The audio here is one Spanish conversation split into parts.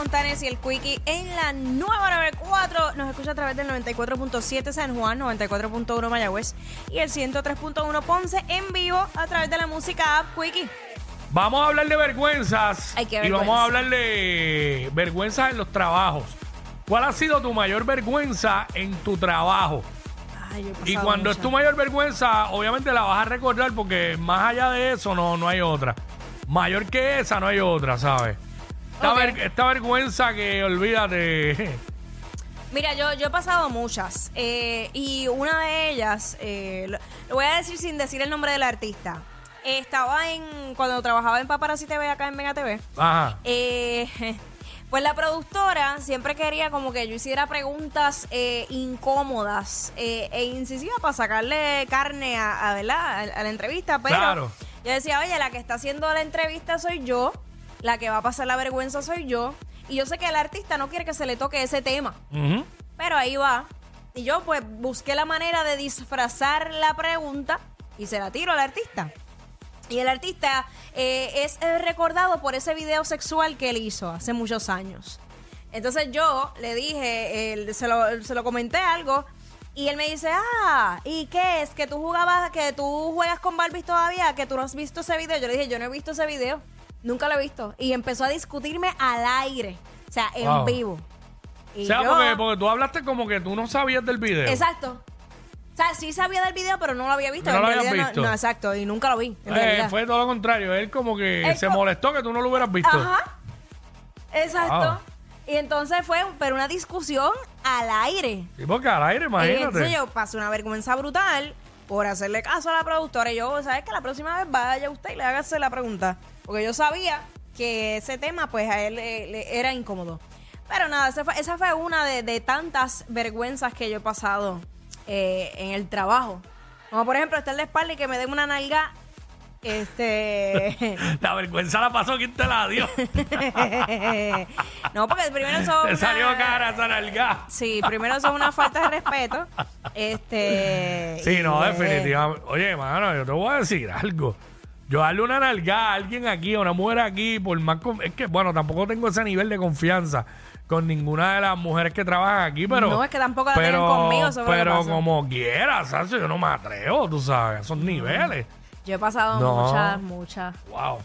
Fontanes y el Quickie en la nueva 94. Nos escucha a través del 94.7 San Juan, 94.1 Mayagüez y el 103.1 Ponce en vivo a través de la música app Quickie. Vamos a hablar de vergüenzas Ay, qué y vergüenza. vamos a hablar de vergüenzas en los trabajos. ¿Cuál ha sido tu mayor vergüenza en tu trabajo? Ay, yo he Y pasado cuando es tu mayor vergüenza, obviamente la vas a recordar porque más allá de eso no, no hay otra. Mayor que esa no hay otra, ¿sabes? Esta, Ok. ver- esta vergüenza que olvídate. Mira, yo, yo he pasado muchas eh, y una de ellas, eh, lo, lo voy a decir sin decir el nombre del artista. Eh, estaba en, cuando trabajaba en Paparazzi TV acá en Mega TV. Ajá. Eh, pues la productora siempre quería como que yo hiciera preguntas eh, incómodas eh, e incisivas para sacarle carne a, a, ¿verdad? a, a la entrevista, pero Claro. yo decía, oye, la que está haciendo la entrevista soy yo, la que va a pasar la vergüenza soy yo, y yo sé que el artista no quiere que se le toque ese tema, pero ahí va. Y yo pues busqué la manera de disfrazar la pregunta y se la tiro al artista. Y el artista eh, es recordado por ese video sexual que él hizo hace muchos años. Entonces yo le dije, él- se, lo, se lo comenté algo y él me dice, ah, ¿y qué es? ¿Que tú jugabas, que tú juegas con Barbies todavía? ¿Que tú no has visto ese video? Yo le dije, yo no he visto ese video, nunca lo he visto. Y empezó a discutirme al aire, o sea, en Wow. vivo. Y O sea, yo- porque, porque tú hablaste como que tú no sabías del video. Exacto. O sea, sí sabía del video, pero no lo había visto. No En lo habías realidad visto. No, no, exacto, y nunca lo vi. en Eh, realidad. fue todo lo contrario. Él como que Él se co- molestó que tú no lo hubieras visto. Ajá. Exacto. Wow. Y entonces fue pero una discusión al aire. Sí, porque al aire, Y imagínate. entonces yo pasé una vergüenza brutal por hacerle caso a la productora. Y yo, ¿sabes que La próxima vez vaya usted y le hágase la pregunta. Porque yo sabía que ese tema, pues, a él le, le era incómodo. Pero nada, esa fue, esa fue una de, de tantas vergüenzas que yo he pasado eh, en el trabajo. Como por ejemplo, estar de espalda y que me den una nalga. Este. La vergüenza la pasó quien te la dio. no, porque primero eso. Te una- salió cara esa nalga. Sí, primero eso es una falta de respeto. Este. Sí, no, definitivamente. Oye, mano, yo te voy a decir algo. Yo darle una nalga a alguien aquí, a una mujer aquí, por más... Es que, bueno, tampoco tengo ese nivel de confianza con ninguna de las mujeres que trabajan aquí, pero... No, es que tampoco la tienen conmigo, Pero como quieras, ¿sabes? Yo no me atrevo, tú sabes, esos niveles. Yo he pasado No. muchas, muchas. Wow.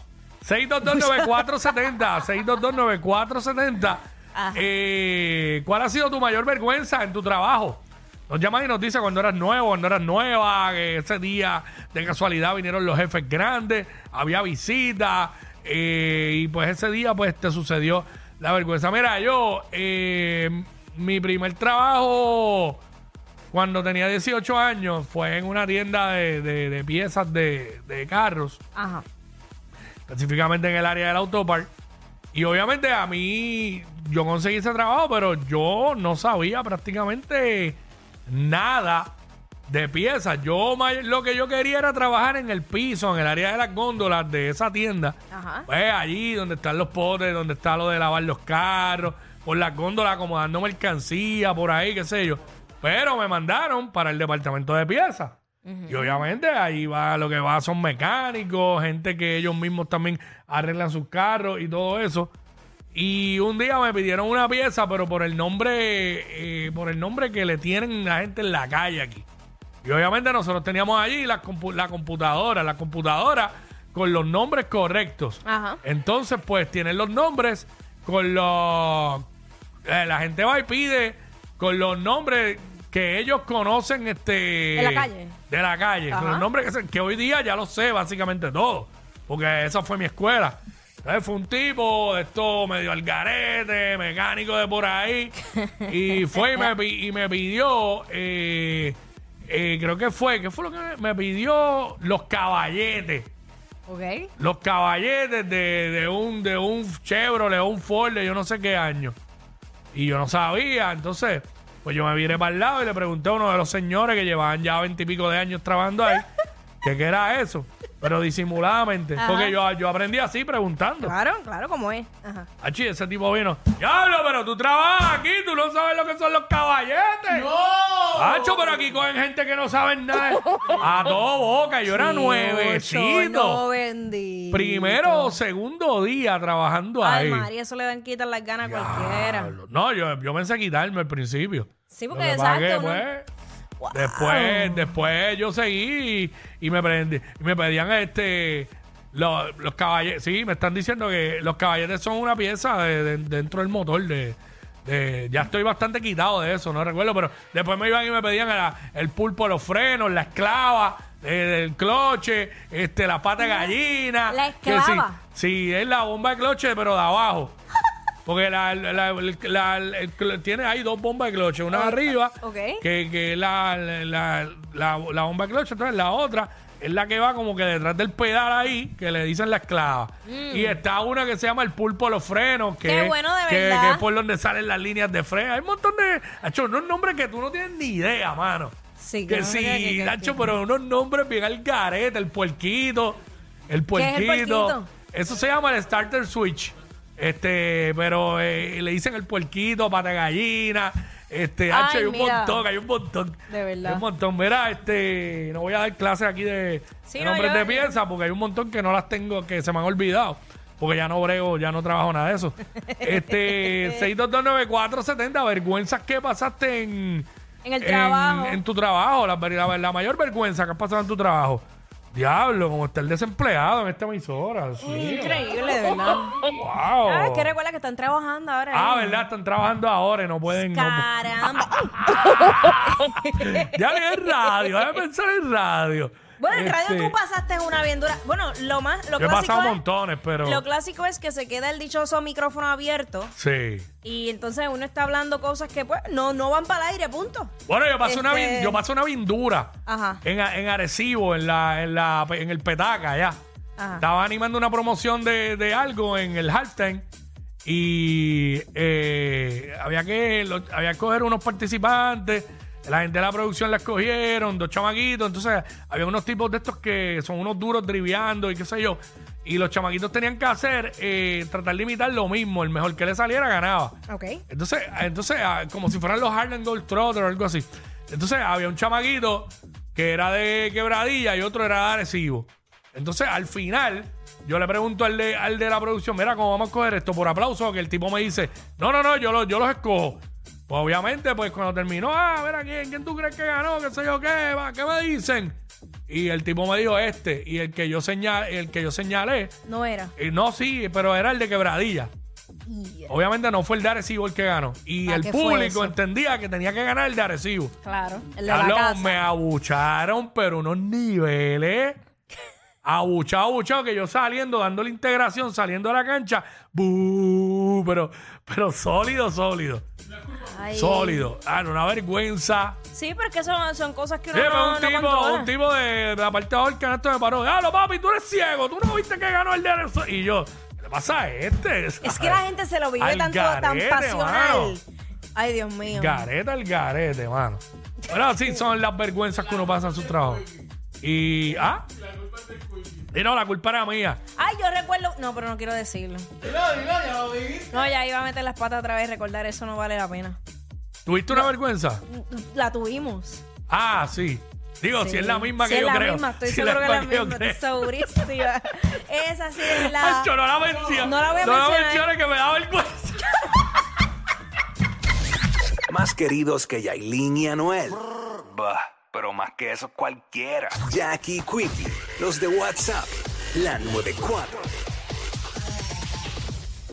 6229470, 6229470. Ajá. Eh, ¿Cuál ha sido tu mayor vergüenza en tu trabajo? Nos llaman y nos dice cuando eras nuevo, cuando eras nueva, que ese día de casualidad vinieron los jefes grandes, había visitas, eh, y pues ese día pues te sucedió la vergüenza. Mira, yo, eh, mi primer trabajo cuando tenía 18 años fue en una tienda de, de- de piezas de, de carros Ajá. específicamente en el área del autopark. Y obviamente a mí, yo conseguí ese trabajo, pero yo no sabía prácticamente nada de piezas. Yo lo que yo quería era trabajar en el piso, en el área de las góndolas de esa tienda. Ajá. Pues allí donde están los potes, donde está lo de lavar los carros, por las góndolas acomodando mercancía, por ahí, qué sé yo. Pero me mandaron para el departamento de piezas. Y obviamente ahí va lo que va son mecánicos, gente que ellos mismos también arreglan sus carros y todo eso. Y un día me pidieron una pieza, pero por el nombre, eh, por el nombre que le tienen la gente en la calle aquí. Y obviamente nosotros teníamos allí la, compu- la computadora. La computadora con los nombres correctos. Ajá. Entonces, pues tienen los nombres con los. eh, la gente va y pide con los nombres que ellos conocen este De la calle. de la calle con los nombres que, se- que hoy día ya lo sé básicamente todo porque esa fue mi escuela Entonces, fue un tipo de esto medio al garete mecánico de por ahí y fue y me, pi- y me pidió eh, eh, creo que fue ¿qué fue lo que me- me pidió los caballetes Ok. los caballetes de, de un de un Chevrolet o un Ford de yo no sé qué año. Y yo no sabía, entonces, pues yo me viré para el lado y le pregunté a uno de los señores que llevaban ya veintipico de años trabajando ahí, que qué era eso, pero disimuladamente, Ajá. porque yo, yo aprendí así preguntando. Claro, claro, como es. Ajá. Achi, ese tipo vino, diablo, pero tú trabajas aquí, tú no sabes lo que son los caballetes. ¡No! Hacho, pero aquí cogen gente que no saben nada. A todo boca, yo era nuevecito. No, bendito. Primero o segundo día trabajando Ay, ahí. María, eso le dan quitar las ganas a cualquiera. No, yo, yo pensé quitarme al principio. Sí, porque sabes que, uno- pues, Después, después yo seguí y, y me prendí, y me pedían este los, los caballetes. Sí, me están diciendo que los caballetes son una pieza de, de- dentro del motor de, de- ya estoy bastante quitado de eso, no recuerdo, pero después me iban y me pedían la- el pulpo, los frenos, la esclava, eh, el cloche, este, la pata de gallina. La esclava. Sí, sí, es la bomba de cloche, pero de abajo. Porque la, tiene ahí dos bombas de cloche, una arriba, ok. que, que es la, la, la, la bomba de cloche, entonces la otra es la que va como que detrás del pedal ahí, que le dicen la esclava. Y está una que se llama el pulpo de los frenos, que, Mm. Qué bueno, de que- verdad. que es por donde salen las líneas de freno. Hay un montón de... Hacho, unos nombres que tú no tienes ni idea, mano. Sí, que no sí, qué- Nacho, pero unos nombres bien al garete, el puerquito, el ¿Qué es el puerquito. puerquito? Eso se llama el starter switch. Este, pero eh, le dicen el puerquito, pata gallina. Este, Ay, hay un mira. montón, hay un montón. De verdad. Hay un montón. Mira, este, no voy a dar clases aquí de, Sí, de no, nombres yo- de pieza porque hay un montón que no las tengo, que se me han olvidado. Porque ya no brego, ya no trabajo nada de eso. Este, 6229470, vergüenzas que pasaste en, En el trabajo. en tu trabajo, la, la- la mayor vergüenza que has pasado en tu trabajo. Diablo, como está el desempleado en esta emisora. sí. Increíble, de verdad. Wow. Ah, es que recuerda que están trabajando ahora. Ah, ¿eh? ¿verdad? Están trabajando ahora y no pueden. no- Caramba. ya vi en radio, déjame pensar en radio. Bueno, en radio Este, tú pasaste una bien dura. Bueno, lo más, lo Yo he clásico pasado es, montones, pero. lo clásico es que se queda el dichoso micrófono abierto Sí. y entonces uno está hablando cosas que pues no, no van para el aire, punto. Bueno, yo pasé, una, Este- yo pasé una vindura Ajá. en, A- en Arecibo, en, la, en, la, en el Petaca, allá. Ajá. Estaba animando una promoción de, de algo en el halftime y eh, había, que, lo- había que coger unos participantes. La gente de la producción la escogieron, dos chamaquitos. Entonces, había unos tipos de estos que son unos duros driviando y qué sé yo. Y los chamaquitos tenían que hacer, eh, tratar de imitar lo mismo. El mejor que le saliera ganaba. Ok. Entonces, entonces ah, como si fueran los Harlem Gold Trotter o algo así. Entonces, había un chamaquito que era de quebradilla y otro era de Arecibo. Entonces, al final, yo le pregunto al de, al de la producción, mira, ¿cómo vamos a coger esto? Por aplauso, que el tipo me dice, no, no, no, yo, los- yo los escojo. Pues obviamente, pues cuando terminó, ah, mira, ¿quién, quién tú crees que ganó? ¿Qué sé yo qué? Va, ¿Qué me dicen? Y el tipo me dijo este, y el que yo señalé, el que yo señalé, No era. y no, sí, pero era el de quebradilla. Obviamente no fue el de Arecibo el que ganó. Y ¿Para el qué fue público eso? entendía que tenía que ganar el de Arecibo. Claro. El de la casa. me abucharon, pero unos niveles. Abuchado, abuchado, que yo saliendo, dando la integración, saliendo de la cancha. ¡bu! Pero, pero sólido, sólido. Ay. Sólido. Ah, no, una vergüenza. Sí, pero es que son, son cosas que uno Sí, pero no, un, no tipo, controla. un tipo de, de abajo del canasto me paró. ¡Ah, papi, tú eres ciego! ¿Tú no viste que ganó el de Arecibo? Y yo, ¿qué le pasa a este? Es que la gente se lo vive Al tanto, tan pasional. mano. Ay, Dios mío. Gareta el garete, mano. Bueno, sí, son las vergüenzas que uno pasa en su trabajo. Y. ¿Ah? Y no, la culpa era mía. Ay, yo recuerdo. No, pero no quiero decirlo. No, ya iba a meter las patas otra vez. Recordar eso no vale la pena. ¿Tuviste una vergüenza? La tuvimos. Ah, sí. Digo, si Sí. es la misma Si que es yo la creo. misma, estoy Si seguro que es la misma yo misma. creo. Estoy segurísima. Esa sí es la. Ancho, no la menciones. No la voy a No la mencionar. menciones que me da vergüenza. Más queridos que Yailin y Anuel. Más que eso cualquiera. Jackie Quickie, los de WhatsApp, La 94.